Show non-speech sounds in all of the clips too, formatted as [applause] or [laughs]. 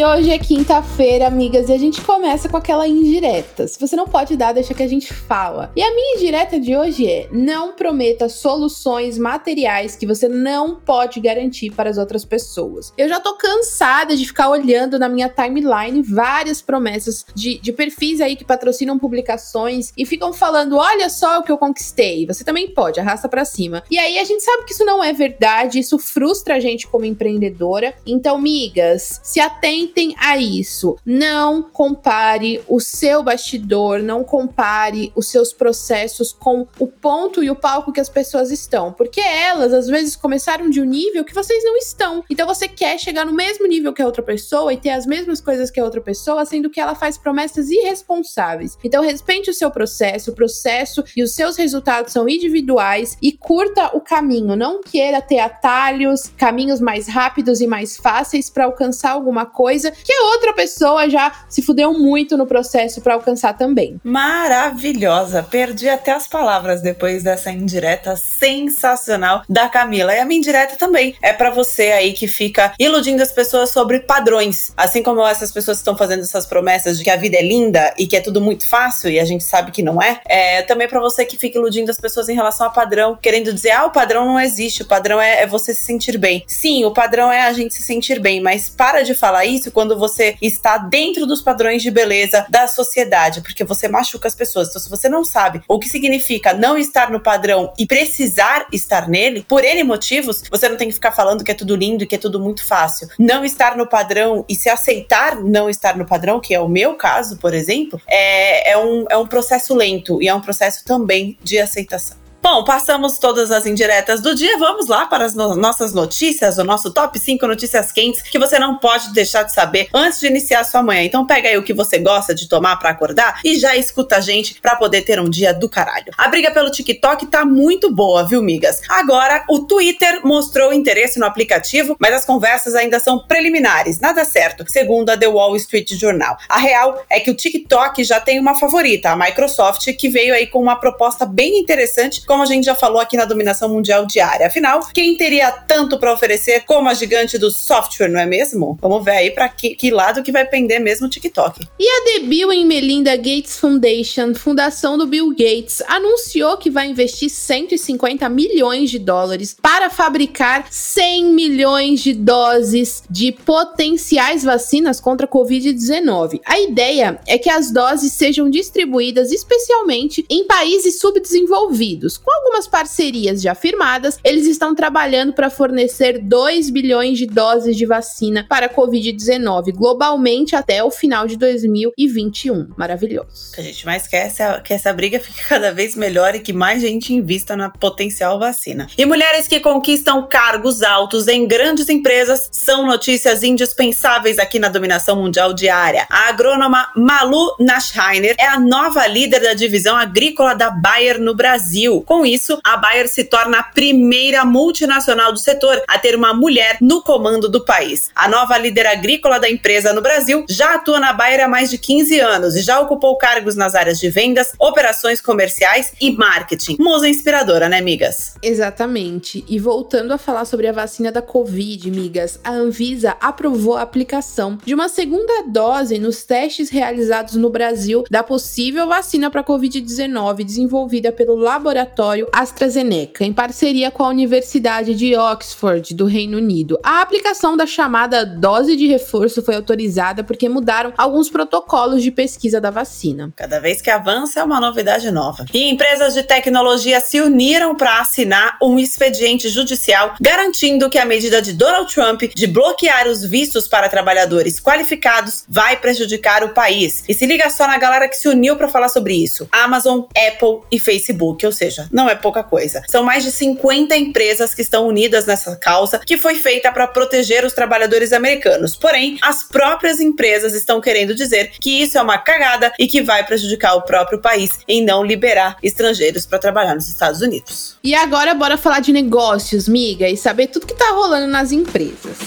E hoje é quinta-feira, amigas, e a gente começa com aquela indireta. Se você não pode dar, deixa que a gente fala. E a minha indireta de hoje é: não prometa soluções materiais que você não pode garantir para as outras pessoas. Eu já tô cansada de ficar olhando na minha timeline várias promessas de, de perfis aí que patrocinam publicações e ficam falando: olha só o que eu conquistei. Você também pode, arrasta para cima. E aí a gente sabe que isso não é verdade, isso frustra a gente como empreendedora. Então, migas, se atentem atentem a isso. Não compare o seu bastidor, não compare os seus processos com o ponto e o palco que as pessoas estão, porque elas às vezes começaram de um nível que vocês não estão. Então você quer chegar no mesmo nível que a outra pessoa e ter as mesmas coisas que a outra pessoa, sendo que ela faz promessas irresponsáveis. Então respeite o seu processo, o processo e os seus resultados são individuais e curta o caminho, não queira ter atalhos, caminhos mais rápidos e mais fáceis para alcançar alguma coisa coisa que a outra pessoa já se fudeu muito no processo para alcançar também. Maravilhosa! Perdi até as palavras depois dessa indireta sensacional da Camila. E a minha indireta também é para você aí que fica iludindo as pessoas sobre padrões. Assim como essas pessoas estão fazendo essas promessas de que a vida é linda e que é tudo muito fácil e a gente sabe que não é. É também para você que fica iludindo as pessoas em relação a padrão, querendo dizer, ah, o padrão não existe, o padrão é, é você se sentir bem. Sim, o padrão é a gente se sentir bem, mas para de falar isso quando você está dentro dos padrões de beleza da sociedade, porque você machuca as pessoas. Então, se você não sabe o que significa não estar no padrão e precisar estar nele, por N motivos, você não tem que ficar falando que é tudo lindo e que é tudo muito fácil. Não estar no padrão e se aceitar não estar no padrão, que é o meu caso, por exemplo, é, é, um, é um processo lento e é um processo também de aceitação. Bom, passamos todas as indiretas do dia. Vamos lá para as no nossas notícias, o nosso top 5 notícias quentes que você não pode deixar de saber antes de iniciar sua manhã. Então pega aí o que você gosta de tomar para acordar e já escuta a gente para poder ter um dia do caralho. A briga pelo TikTok tá muito boa, viu, migas? Agora, o Twitter mostrou interesse no aplicativo, mas as conversas ainda são preliminares, nada certo, segundo a The Wall Street Journal. A real é que o TikTok já tem uma favorita, a Microsoft, que veio aí com uma proposta bem interessante como a gente já falou aqui na dominação mundial diária. Afinal, quem teria tanto para oferecer como a gigante do software, não é mesmo? Vamos ver aí para que, que, lado que vai pender mesmo o TikTok. E a The Bill and Melinda Gates Foundation, fundação do Bill Gates, anunciou que vai investir 150 milhões de dólares para fabricar 100 milhões de doses de potenciais vacinas contra a Covid-19. A ideia é que as doses sejam distribuídas especialmente em países subdesenvolvidos, com algumas parcerias já firmadas, eles estão trabalhando para fornecer 2 bilhões de doses de vacina para a Covid-19 globalmente até o final de 2021. Maravilhoso. A gente mais quer é que essa briga [laughs] fique cada vez melhor e que mais gente invista na potencial vacina. E mulheres que conquistam cargos altos em grandes empresas são notícias indispensáveis aqui na dominação mundial diária. A agrônoma Malu Naschheiner é a nova líder da divisão agrícola da Bayer no Brasil. Com isso, a Bayer se torna a primeira multinacional do setor a ter uma mulher no comando do país. A nova líder agrícola da empresa no Brasil já atua na Bayer há mais de 15 anos e já ocupou cargos nas áreas de vendas, operações comerciais e marketing. Musa inspiradora, né, migas? Exatamente. E voltando a falar sobre a vacina da Covid, migas, a Anvisa aprovou a aplicação de uma segunda dose nos testes realizados no Brasil da possível vacina para Covid-19 desenvolvida pelo laboratório laboratório AstraZeneca, em parceria com a Universidade de Oxford, do Reino Unido. A aplicação da chamada dose de reforço foi autorizada porque mudaram alguns protocolos de pesquisa da vacina. Cada vez que avança é uma novidade nova. E empresas de tecnologia se uniram para assinar um expediente judicial garantindo que a medida de Donald Trump de bloquear os vistos para trabalhadores qualificados vai prejudicar o país. E se liga só na galera que se uniu para falar sobre isso: Amazon, Apple e Facebook, ou seja, não é pouca coisa. São mais de 50 empresas que estão unidas nessa causa, que foi feita para proteger os trabalhadores americanos. Porém, as próprias empresas estão querendo dizer que isso é uma cagada e que vai prejudicar o próprio país em não liberar estrangeiros para trabalhar nos Estados Unidos. E agora bora falar de negócios, miga, e saber tudo que tá rolando nas empresas.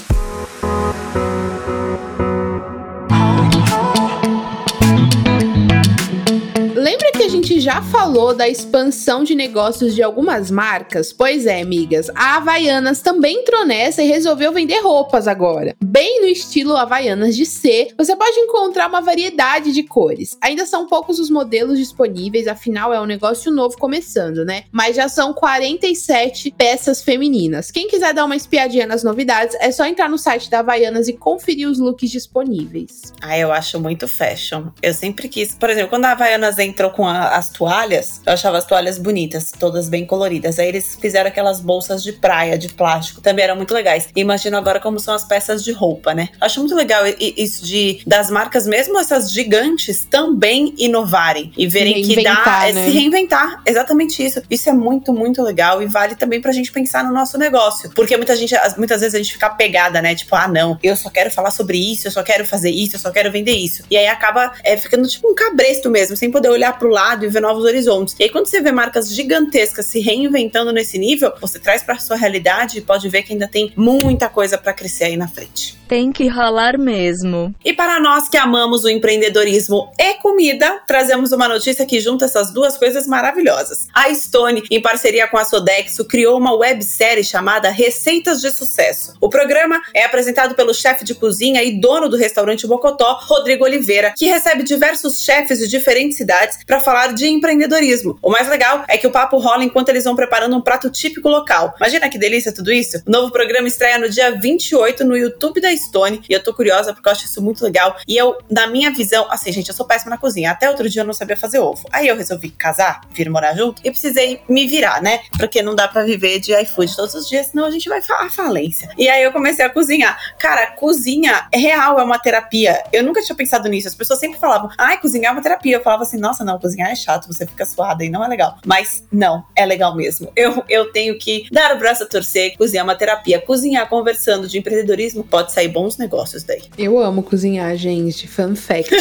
Gente já falou da expansão de negócios de algumas marcas? Pois é, amigas, a Havaianas também entrou nessa e resolveu vender roupas agora. Bem no estilo Havaianas de C, você pode encontrar uma variedade de cores. Ainda são poucos os modelos disponíveis, afinal é um negócio novo começando, né? Mas já são 47 peças femininas. Quem quiser dar uma espiadinha nas novidades, é só entrar no site da Havaianas e conferir os looks disponíveis. Ah, eu acho muito fashion. Eu sempre quis, por exemplo, quando a Havaianas entrou com a as toalhas, eu achava as toalhas bonitas, todas bem coloridas. Aí eles fizeram aquelas bolsas de praia, de plástico, também eram muito legais. Imagino agora como são as peças de roupa, né? Acho muito legal isso de das marcas, mesmo essas gigantes, também inovarem e verem que dá é, né? se reinventar. Exatamente isso. Isso é muito, muito legal e vale também pra gente pensar no nosso negócio. Porque muita gente, muitas vezes a gente fica pegada, né? Tipo, ah, não, eu só quero falar sobre isso, eu só quero fazer isso, eu só quero vender isso. E aí acaba é, ficando tipo um cabresto mesmo, sem poder olhar pro lado mercado e ver novos horizontes. E aí, quando você vê marcas gigantescas se reinventando nesse nível, você traz para sua realidade e pode ver que ainda tem muita coisa para crescer aí na frente. Tem que rolar mesmo. E para nós que amamos o empreendedorismo e comida, trazemos uma notícia que junta essas duas coisas maravilhosas. A Stone, em parceria com a Sodexo, criou uma websérie chamada Receitas de Sucesso. O programa é apresentado pelo chefe de cozinha e dono do restaurante Bocotó, Rodrigo Oliveira, que recebe diversos chefes de diferentes cidades para falar de empreendedorismo. O mais legal é que o papo rola enquanto eles vão preparando um prato típico local. Imagina que delícia tudo isso? O novo programa estreia no dia 28 no YouTube da Stone e eu tô curiosa porque eu acho isso muito legal. E eu, na minha visão, assim, gente, eu sou péssima na cozinha. Até outro dia eu não sabia fazer ovo. Aí eu resolvi casar, vir morar junto e precisei me virar, né? Porque não dá para viver de iFood todos os dias, senão a gente vai à falência. E aí eu comecei a cozinhar. Cara, cozinha é real, é uma terapia. Eu nunca tinha pensado nisso. As pessoas sempre falavam, ai, cozinhar é uma terapia. Eu falava assim, nossa, não, cozinhar é chato, você fica suada e não é legal. Mas não, é legal mesmo. Eu, eu tenho que dar o braço a torcer, cozinhar uma terapia. Cozinhar conversando de empreendedorismo pode sair bons negócios daí. Eu amo cozinhar, gente. Fun fact.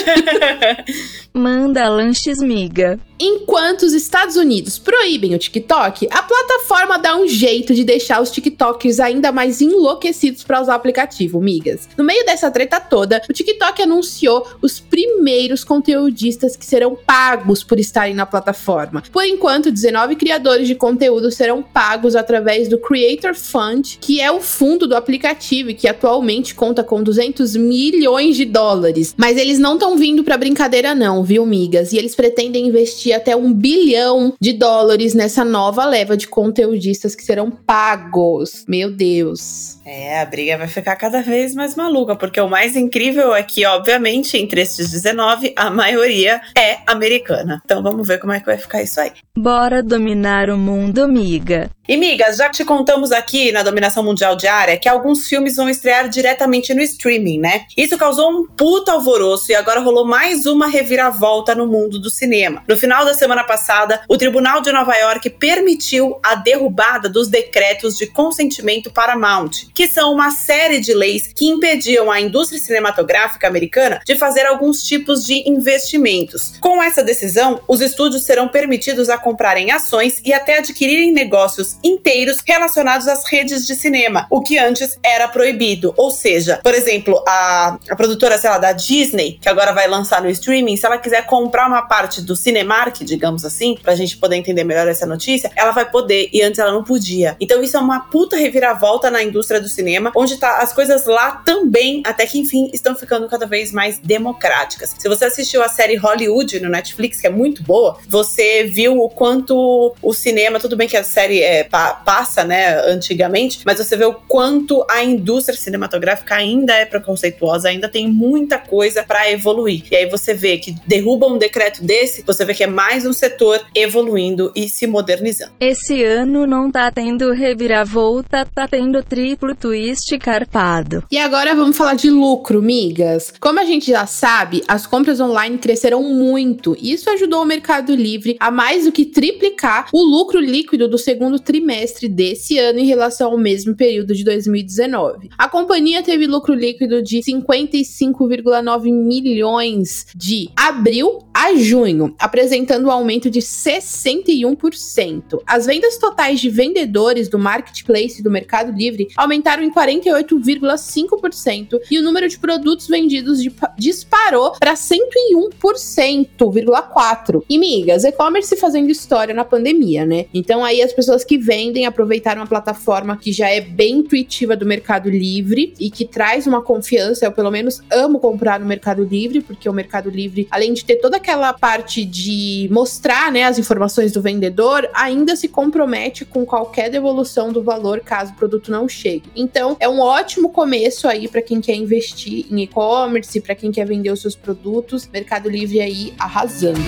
[laughs] Manda lanches miga. Enquanto os Estados Unidos proíbem o TikTok, a plataforma dá um jeito de deixar os TikTokers ainda mais enlouquecidos para usar o aplicativo, migas. No meio dessa treta toda, o TikTok anunciou os primeiros conteudistas que serão pagos por estarem na plataforma. Por enquanto, 19 criadores de conteúdo serão pagos através do Creator Fund, que é o fundo do aplicativo e que atualmente conta com 200 milhões de dólares. Mas eles não estão vindo para brincadeira não, viu, migas? E eles pretendem investir até um bilhão de dólares nessa nova leva de conteudistas que serão pagos. Meu Deus. É, a briga vai ficar cada vez mais maluca, porque o mais incrível é que, obviamente, entre esses 19, a maioria é americana. Então vamos ver como é que vai ficar isso aí. Bora dominar o mundo, amiga. E migas, já te contamos aqui na Dominação Mundial Diária que alguns filmes vão estrear diretamente no streaming, né? Isso causou um puta alvoroço e agora rolou mais uma reviravolta no mundo do cinema. No final da semana passada, o Tribunal de Nova York permitiu a derrubada dos decretos de consentimento Paramount, que são uma série de leis que impediam a indústria cinematográfica americana de fazer alguns tipos de investimentos. Com essa decisão, os estúdios serão permitidos a comprarem ações e até adquirirem negócios inteiros relacionados às redes de cinema, o que antes era proibido. Ou seja, por exemplo, a, a produtora, sei lá, da Disney, que agora vai lançar no streaming, se ela quiser comprar uma parte do Cinemark, digamos assim, pra gente poder entender melhor essa notícia, ela vai poder, e antes ela não podia. Então isso é uma puta reviravolta na indústria do cinema, onde tá as coisas lá também, até que enfim, estão ficando cada vez mais democráticas. Se você assistiu a série Hollywood no Netflix, que é muito boa, você viu o quanto o cinema, tudo bem que a série é é, pa passa, né, antigamente, mas você vê o quanto a indústria cinematográfica ainda é preconceituosa, ainda tem muita coisa para evoluir. E aí você vê que derruba um decreto desse, você vê que é mais um setor evoluindo e se modernizando. Esse ano não tá tendo reviravolta, tá tendo triplo twist carpado. E agora vamos falar de lucro, migas. Como a gente já sabe, as compras online cresceram muito. Isso ajudou o Mercado Livre a mais do que triplicar o lucro líquido do segundo trimestre desse ano em relação ao mesmo período de 2019. A companhia teve lucro líquido de 55,9 milhões de abril a junho, apresentando um aumento de 61%. As vendas totais de vendedores do marketplace do Mercado Livre aumentaram em 48,5% e o número de produtos vendidos disparou para 101,4%. E migas, e-commerce fazendo história na pandemia, né? Então aí as pessoas que vendem aproveitaram a plataforma que já é bem intuitiva do Mercado Livre e que traz uma confiança. Eu pelo menos amo comprar no Mercado Livre, porque o Mercado Livre, além de ter toda aquela parte de mostrar, né, as informações do vendedor, ainda se compromete com qualquer devolução do valor caso o produto não chegue. Então, é um ótimo começo aí para quem quer investir em e-commerce, para quem quer vender os seus produtos. Mercado Livre aí arrasando.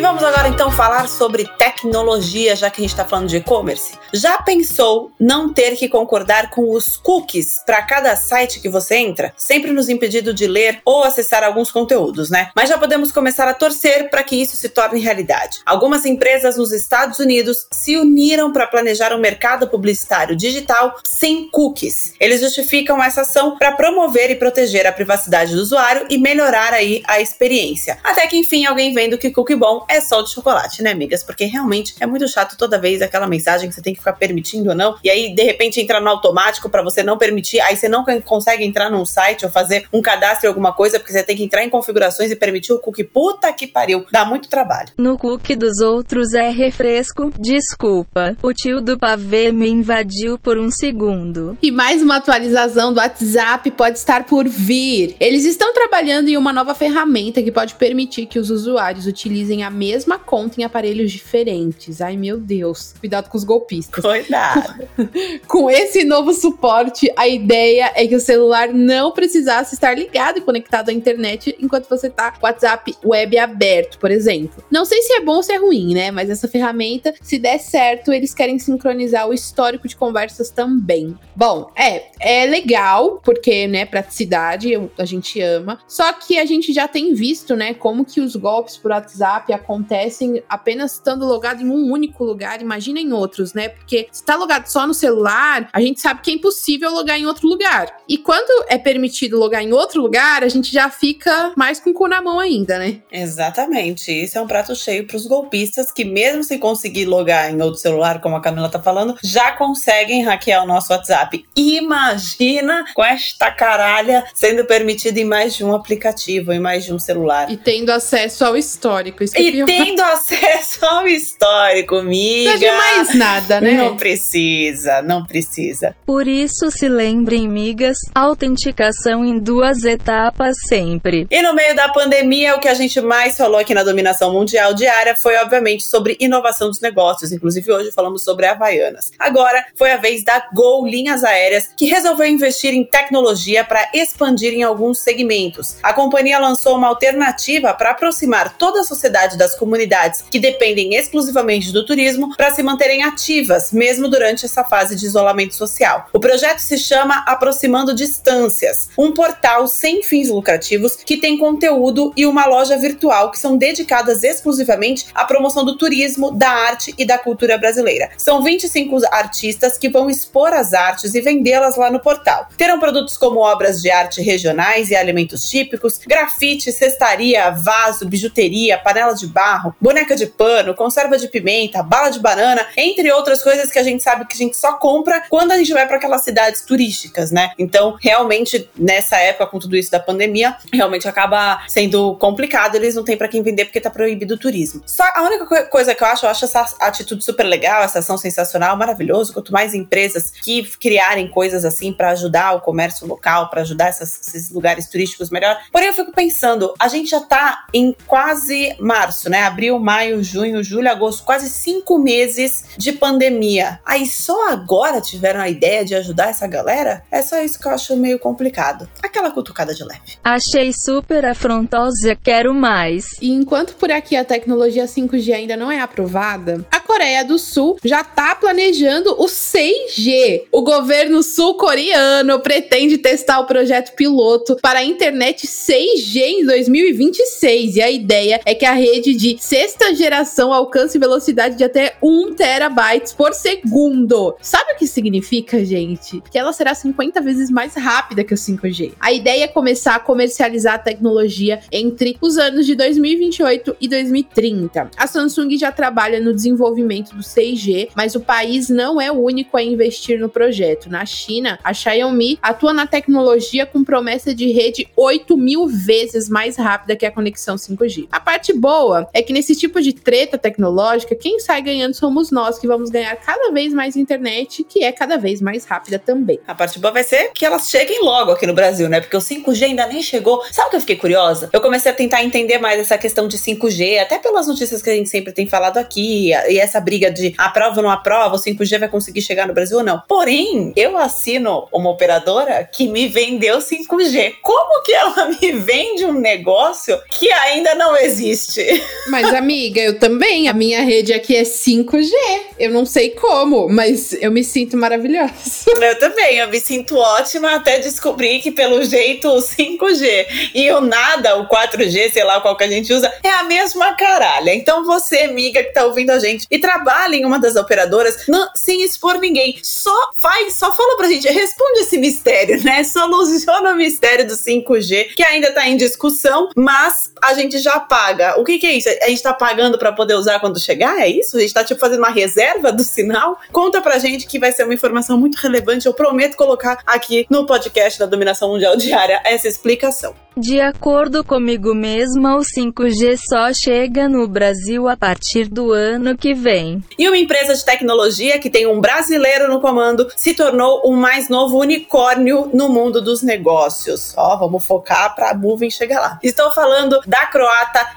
Vamos agora então falar sobre tecnologia, já que a gente está falando de e-commerce. Já pensou não ter que concordar com os cookies para cada site que você entra? Sempre nos impedindo de ler ou acessar alguns conteúdos, né? Mas já podemos começar a torcer para que isso se torne realidade. Algumas empresas nos Estados Unidos se uniram para planejar um mercado publicitário digital sem cookies. Eles justificam essa ação para promover e proteger a privacidade do usuário e melhorar aí a experiência. Até que enfim alguém vendo que cookie bom é só de chocolate, né, amigas? Porque realmente é muito chato toda vez aquela mensagem que você tem que ficar permitindo ou não, e aí de repente entra no automático para você não permitir, aí você não consegue entrar num site ou fazer um cadastro em alguma coisa, porque você tem que entrar em configurações e permitir o cookie. Puta que pariu, dá muito trabalho. No cookie dos outros é refresco, desculpa. O tio do pavê me invadiu por um segundo. E mais uma atualização do WhatsApp pode estar por vir. Eles estão trabalhando em uma nova ferramenta que pode permitir que os usuários utilizem a mesma conta em aparelhos diferentes. Ai, meu Deus. Cuidado com os golpistas. Cuidado. [laughs] com esse novo suporte, a ideia é que o celular não precisasse estar ligado e conectado à internet enquanto você tá com o WhatsApp web aberto, por exemplo. Não sei se é bom ou se é ruim, né? Mas essa ferramenta, se der certo, eles querem sincronizar o histórico de conversas também. Bom, é, é legal, porque, né, praticidade, a gente ama. Só que a gente já tem visto, né, como que os golpes por WhatsApp acontecem apenas estando logado em um único lugar, imagina em outros, né? Porque se tá logado só no celular, a gente sabe que é impossível logar em outro lugar. E quando é permitido logar em outro lugar, a gente já fica mais com o cu na mão ainda, né? Exatamente. Isso é um prato cheio para os golpistas que, mesmo sem conseguir logar em outro celular, como a Camila tá falando, já conseguem hackear o nosso WhatsApp. Imagina com esta caralha sendo permitido em mais de um aplicativo, em mais de um celular. E tendo acesso ao histórico. Isso e tendo [laughs] acesso ao histórico, amiga. Não de mais nada, né? Não precisa, não precisa. Por isso, se lembrem, migas, autenticação em duas etapas sempre. E no meio da pandemia, o que a gente mais falou aqui na Dominação Mundial Diária foi, obviamente, sobre inovação dos negócios. Inclusive, hoje falamos sobre Havaianas. Agora, foi a vez da Gol Linhas Aéreas, que resolveu investir em tecnologia para expandir em alguns segmentos. A companhia lançou uma alternativa para aproximar toda a sociedade das comunidades que dependem exclusivamente do turismo para se manterem ativas, mesmo durante essa fase de isolamento social. O projeto se chama Aproximando Distâncias, um portal sem fins lucrativos que tem conteúdo e uma loja virtual que são dedicadas exclusivamente à promoção do turismo, da arte e da cultura brasileira. São 25 artistas que vão expor as artes e vendê-las lá no portal. Terão produtos como obras de arte regionais e alimentos típicos, grafite, cestaria, vaso, bijuteria, panelas de barro, boneca de pano, conserva de pimenta, bala de banana, entre outras coisas que a gente sabe que a gente só compra quando a gente vai para aquelas cidades turísticas, né? Então, realmente, nessa época, com tudo isso da pandemia, realmente acaba sendo complicado, eles não têm para quem vender porque tá proibido o turismo. Só a única coisa que eu acho, eu acho essa atitude super legal, essa ação sensacional, maravilhoso. Quanto mais empresas que criarem coisas assim para ajudar o comércio local, para ajudar essas, esses lugares turísticos melhor. Porém, eu fico pensando, a gente já tá em quase março, né? Abril, maio, junho, julho, agosto, quase cinco meses de pandemia. Aí só agora tiveram a ideia de ajudar essa galera? É só isso que eu acho meio complicado. Aquela cutucada de leve. Achei super afrontosa, quero mais. E enquanto por aqui a tecnologia 5G ainda não é aprovada, a Coreia do Sul já tá planejando o 6G. O governo sul-coreano pretende testar o projeto piloto para a internet 6G em 2026. E a ideia é que a rede de sexta geração alcance velocidade de até 1 terabytes por segundo. Sabe o que significa, gente? Que ela será 50 vezes mais rápida que o 5G. A ideia é começar a comercializar a tecnologia entre os anos de 2028 e 2030. A Samsung já trabalha no desenvolvimento do 6G, mas o país não é o único a investir no projeto. Na China, a Xiaomi atua na tecnologia com promessa de rede 8 mil vezes mais rápida que a conexão 5G. A parte boa é que nesse tipo de treta tecnológica, quem sai ganhando somos nós, que vamos ganhar cada vez mais internet, que é cada vez mais rápida também. A parte boa vai ser que elas cheguem logo aqui no Brasil, né? Porque o 5G ainda nem chegou. Sabe o que eu fiquei curiosa? Eu comecei a tentar entender mais essa questão de 5G, até pelas notícias que a gente sempre tem falado aqui, e essa briga de aprova ou não aprova, o 5G vai conseguir chegar no Brasil ou não. Porém, eu assino uma operadora que me vendeu 5G. Como que ela [laughs] me vende um negócio que ainda não existe? Mas, amiga, eu também. A minha rede aqui é 5G. Eu não sei como, mas eu me sinto maravilhosa. [laughs] Eu também, eu me sinto ótima até descobrir que, pelo jeito, o 5G e o nada, o 4G, sei lá qual que a gente usa, é a mesma caralha. Então, você, amiga que tá ouvindo a gente e trabalha em uma das operadoras, não, sem expor ninguém, só faz, só fala pra gente, responde esse mistério, né? Soluciona o mistério do 5G, que ainda tá em discussão, mas a gente já paga. O que, que é isso? A gente tá pagando para poder usar quando chegar? É isso? A gente tá, tipo, fazendo uma reserva do sinal? Conta pra gente que vai ser uma informação muito relevante. Eu prometo colocar aqui no podcast da Dominação Mundial Diária essa explicação. De acordo comigo mesma, o 5G só chega no Brasil a partir do ano que vem. E uma empresa de tecnologia que tem um brasileiro no comando se tornou o mais novo unicórnio no mundo dos negócios. Ó, vamos focar para a Moving chegar lá. Estou falando da croata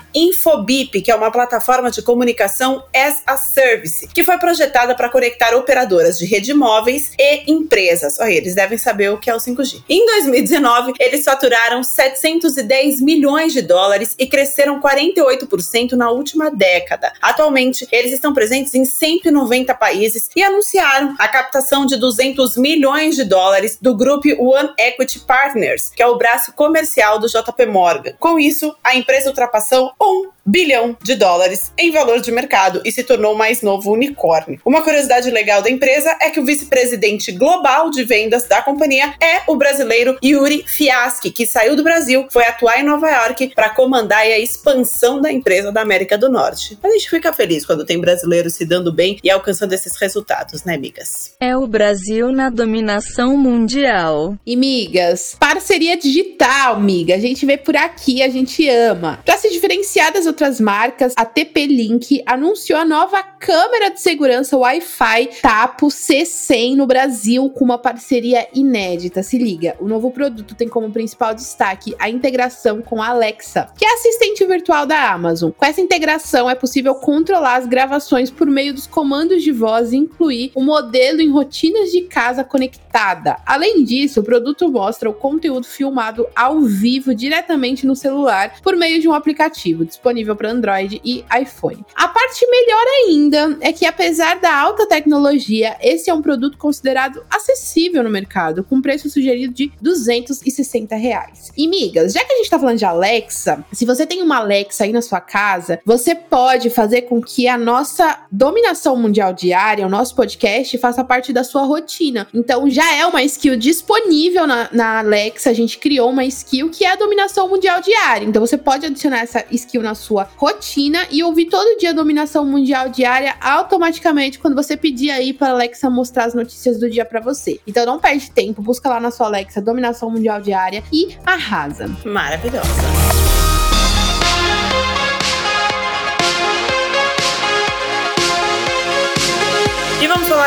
Infobip, que é uma plataforma de comunicação as a service, que foi projetada para conectar operadoras de rede móveis e empresas. Olha, eles devem saber o que é o 5G. Em 2019, eles faturaram 700 410 milhões de dólares e cresceram 48% na última década. Atualmente, eles estão presentes em 190 países e anunciaram a captação de 200 milhões de dólares do grupo One Equity Partners, que é o braço comercial do JP Morgan. Com isso, a empresa ultrapassou 1 bilhão de dólares em valor de mercado e se tornou o mais novo unicórnio. Uma curiosidade legal da empresa é que o vice-presidente global de vendas da companhia é o brasileiro Yuri Fiaschi, que saiu do Brasil, foi atuar em Nova York para comandar a expansão da empresa da América do Norte. A gente fica feliz quando tem brasileiros se dando bem e alcançando esses resultados, né, amigas? É o Brasil na dominação mundial. E, migas, parceria digital, miga. A gente vê por aqui, a gente ama. Para se diferenciar das outras marcas, a TP-Link anunciou a nova câmera de segurança Wi-Fi Tapo C100 no Brasil com uma parceria inédita. Se liga, o novo produto tem como principal destaque a integração com a Alexa, que é assistente virtual da Amazon. Com essa integração é possível controlar as gravações por meio dos comandos de voz e incluir o um modelo em rotinas de casa conectada. Além disso, o produto mostra o conteúdo filmado ao vivo diretamente no celular por meio de um aplicativo disponível disponível para Android e iPhone. A parte melhor ainda é que, apesar da alta tecnologia, esse é um produto considerado acessível no mercado, com preço sugerido de 260 reais. E, migas, já que a gente tá falando de Alexa, se você tem uma Alexa aí na sua casa, você pode fazer com que a nossa dominação mundial diária, o nosso podcast, faça parte da sua rotina. Então, já é uma skill disponível na, na Alexa, a gente criou uma skill que é a dominação mundial diária. Então, você pode adicionar essa skill na sua sua rotina e ouvir todo dia a dominação mundial diária automaticamente quando você pedir aí para Alexa mostrar as notícias do dia para você. Então não perde tempo, busca lá na sua Alexa dominação mundial diária e arrasa. Maravilhosa.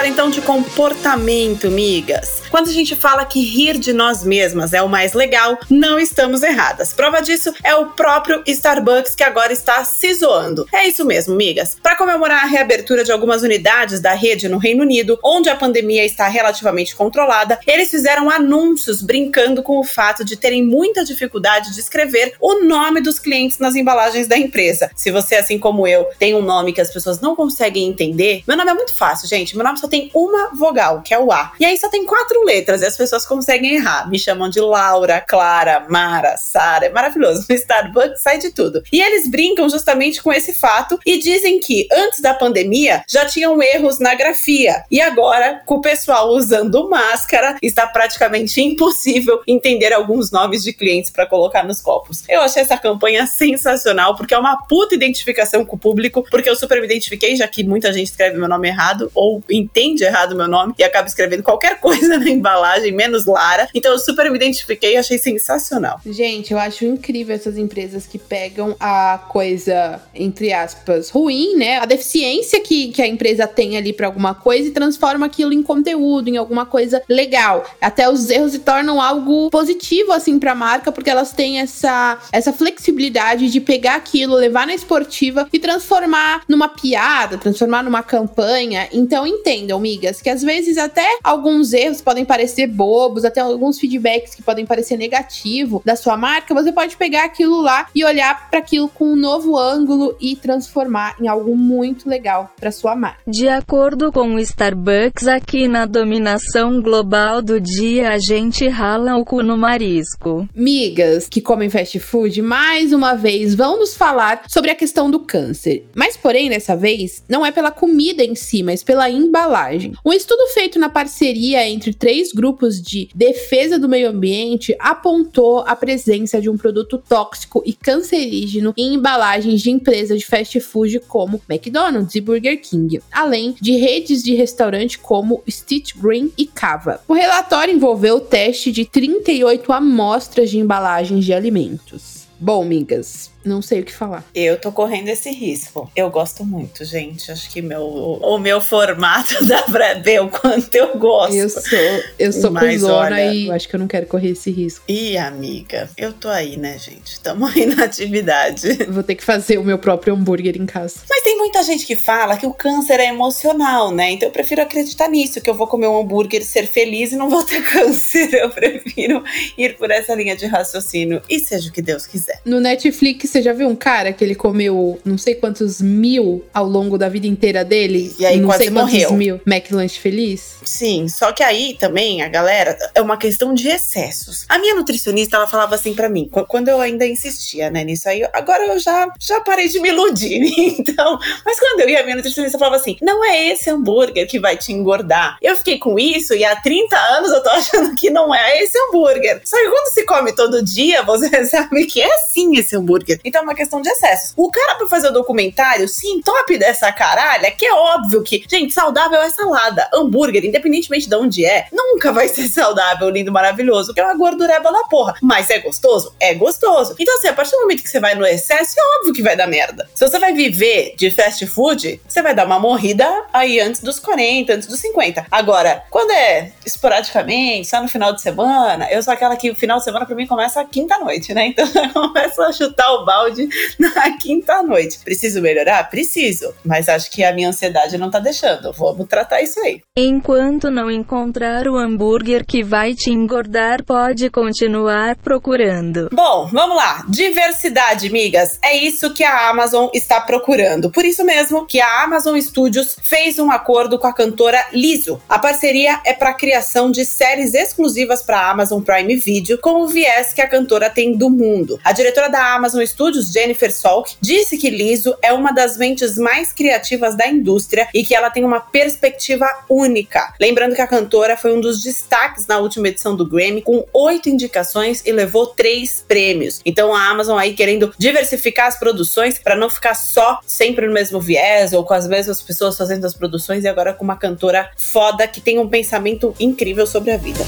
Então de comportamento, migas. Quando a gente fala que rir de nós mesmas é o mais legal, não estamos erradas. Prova disso é o próprio Starbucks que agora está se zoando. É isso mesmo, migas. Para comemorar a reabertura de algumas unidades da rede no Reino Unido, onde a pandemia está relativamente controlada, eles fizeram anúncios brincando com o fato de terem muita dificuldade de escrever o nome dos clientes nas embalagens da empresa. Se você, assim como eu, tem um nome que as pessoas não conseguem entender, meu nome é muito fácil, gente. Meu nome só tem uma vogal, que é o A. E aí só tem quatro letras e as pessoas conseguem errar. Me chamam de Laura, Clara, Mara, Sara. É maravilhoso. No [laughs] Starbucks sai de tudo. E eles brincam justamente com esse fato e dizem que antes da pandemia já tinham erros na grafia. E agora, com o pessoal usando máscara, está praticamente impossível entender alguns nomes de clientes para colocar nos copos. Eu achei essa campanha sensacional porque é uma puta identificação com o público, porque eu super me identifiquei, já que muita gente escreve meu nome errado ou entende errado meu nome e acaba escrevendo qualquer [laughs] coisa, né? embalagem, menos Lara. Então eu super me identifiquei e achei sensacional. Gente, eu acho incrível essas empresas que pegam a coisa, entre aspas, ruim, né? A deficiência que, que a empresa tem ali para alguma coisa e transforma aquilo em conteúdo, em alguma coisa legal. Até os erros se tornam algo positivo, assim, pra marca, porque elas têm essa, essa flexibilidade de pegar aquilo, levar na esportiva e transformar numa piada, transformar numa campanha. Então entendam, migas, que às vezes até alguns erros podem podem parecer bobos, até alguns feedbacks que podem parecer negativo da sua marca, você pode pegar aquilo lá e olhar para aquilo com um novo ângulo e transformar em algo muito legal para sua marca. De acordo com o Starbucks, aqui na dominação global do dia, a gente rala o cu no marisco. Migas que comem fast food, mais uma vez vão nos falar sobre a questão do câncer. Mas, porém, dessa vez, não é pela comida em si, mas pela embalagem. Um estudo feito na parceria entre três grupos de defesa do meio ambiente apontou a presença de um produto tóxico e cancerígeno em embalagens de empresas de fast food como McDonald's e Burger King, além de redes de restaurante como Stitch Green e Cava. O relatório envolveu o teste de 38 amostras de embalagens de alimentos. Bom, migas, não sei o que falar. Eu tô correndo esse risco. Eu gosto muito, gente. Acho que meu, o meu formato [laughs] dá pra ver o quanto eu gosto. Eu sou, eu sou Mas, cuzona olha, e eu acho que eu não quero correr esse risco. E amiga, eu tô aí, né, gente? Tamo aí na atividade. Vou ter que fazer o meu próprio hambúrguer em casa. Mas tem muita gente que fala que o câncer é emocional, né? Então eu prefiro acreditar nisso, que eu vou comer um hambúrguer, ser feliz e não vou ter [laughs] câncer. Eu prefiro ir por essa linha de raciocínio e seja o que Deus quiser. No Netflix você já viu um cara que ele comeu não sei quantos mil ao longo da vida inteira dele? E aí não quase sei morreu. mil McLanche feliz? Sim, só que aí também a galera é uma questão de excessos. A minha nutricionista ela falava assim para mim, quando eu ainda insistia, né, nisso aí, agora eu já já parei de me iludir. [laughs] Então, mas quando eu ia a minha nutricionista falava assim: "Não é esse hambúrguer que vai te engordar". Eu fiquei com isso e há 30 anos eu tô [laughs] achando que não é esse hambúrguer. Só que quando se come todo dia, você [laughs] sabe que é sim esse hambúrguer. Então é uma questão de excessos. O cara pra fazer o documentário, sim, top dessa caralha, que é óbvio que, gente, saudável é salada. Hambúrguer, independentemente de onde é, nunca vai ser [laughs] saudável, lindo, maravilhoso, porque é uma gordureba da porra. Mas é gostoso? É gostoso. Então, assim, a partir do momento que você vai no excesso, é óbvio que vai dar merda. Se você vai viver de fast food, você vai dar uma morrida aí antes dos 40, antes dos 50. Agora, quando é esporadicamente, só no final de semana, eu sou aquela que o final de semana pra mim começa quinta-noite, né? Então, [laughs] eu começo a chutar o balde na quinta noite. Preciso melhorar? Preciso. Mas acho que a minha ansiedade não tá deixando. Vamos tratar isso aí. Enquanto não encontrar o hambúrguer que vai te engordar, pode continuar procurando. Bom, vamos lá. Diversidade, migas. É isso que a Amazon está procurando. Por isso mesmo que a Amazon Studios fez um acordo com a cantora Liso. A parceria é para a criação de séries exclusivas para a Amazon Prime Video com o viés que a cantora tem do mundo. A diretora da Amazon Studios, Jennifer Salk, disse que Liso é uma das mentes mais criativas da indústria e que ela tem uma perspectiva única. Lembrando que a cantora foi um dos destaques na última edição do Grammy, com oito indicações e levou três prêmios. Então a Amazon aí querendo diversificar as produções para não ficar só sempre no mesmo viés ou com as mesmas pessoas fazendo as produções e agora com uma cantora foda que tem um pensamento incrível sobre a vida.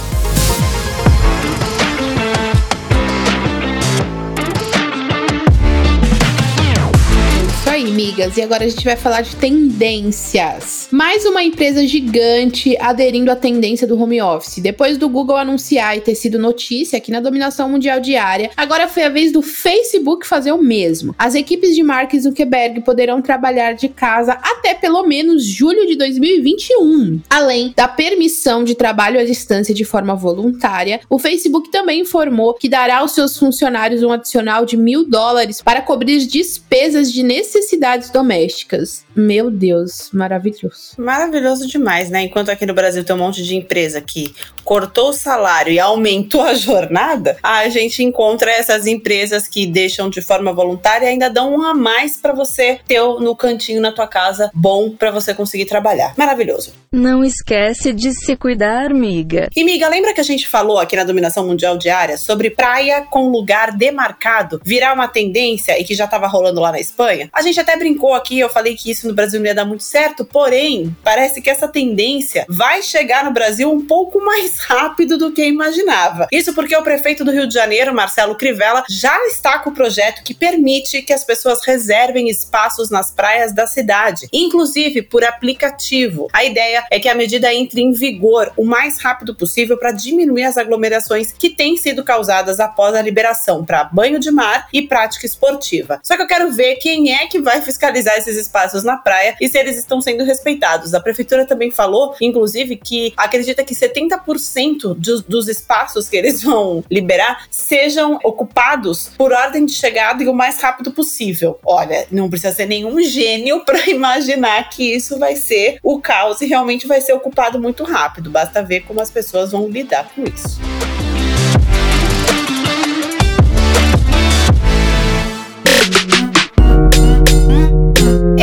Aí, migas. E agora a gente vai falar de tendências. Mais uma empresa gigante aderindo à tendência do home office. Depois do Google anunciar e ter sido notícia aqui na dominação mundial diária, agora foi a vez do Facebook fazer o mesmo. As equipes de Mark Zuckerberg poderão trabalhar de casa até pelo menos julho de 2021. Além da permissão de trabalho à distância de forma voluntária, o Facebook também informou que dará aos seus funcionários um adicional de mil dólares para cobrir despesas de necessidade necessidades domésticas. Meu Deus, maravilhoso. Maravilhoso demais, né? Enquanto aqui no Brasil tem um monte de empresa que cortou o salário e aumentou a [laughs] jornada, a gente encontra essas empresas que deixam de forma voluntária e ainda dão um a mais para você ter no cantinho na tua casa bom para você conseguir trabalhar. Maravilhoso. Não esquece de se cuidar, miga. E miga, lembra que a gente falou aqui na Dominação Mundial Diária sobre praia com lugar demarcado virar uma tendência e que já tava rolando lá na Espanha? A gente até brincou aqui, eu falei que isso no Brasil não ia dar muito certo, porém, parece que essa tendência vai chegar no Brasil um pouco [laughs] mais rápido do que imaginava. Isso porque o prefeito do Rio de Janeiro, Marcelo Crivella, já está com o projeto que permite que as pessoas reservem espaços nas praias da cidade, inclusive por aplicativo. A ideia é que a medida entre em vigor o mais rápido possível para diminuir as aglomerações que têm sido causadas após a liberação para banho de mar e prática esportiva. Só que eu quero ver quem é que vai vai fiscalizar esses espaços na praia e se eles estão sendo respeitados. A prefeitura também falou, inclusive, que acredita que 70% dos, dos espaços que eles [laughs] vão liberar sejam ocupados por ordem de chegada e o mais rápido possível. Olha, não precisa ser nenhum gênio [laughs] para imaginar que isso vai ser o caos e realmente vai ser ocupado muito rápido. Basta ver como as pessoas vão lidar com isso.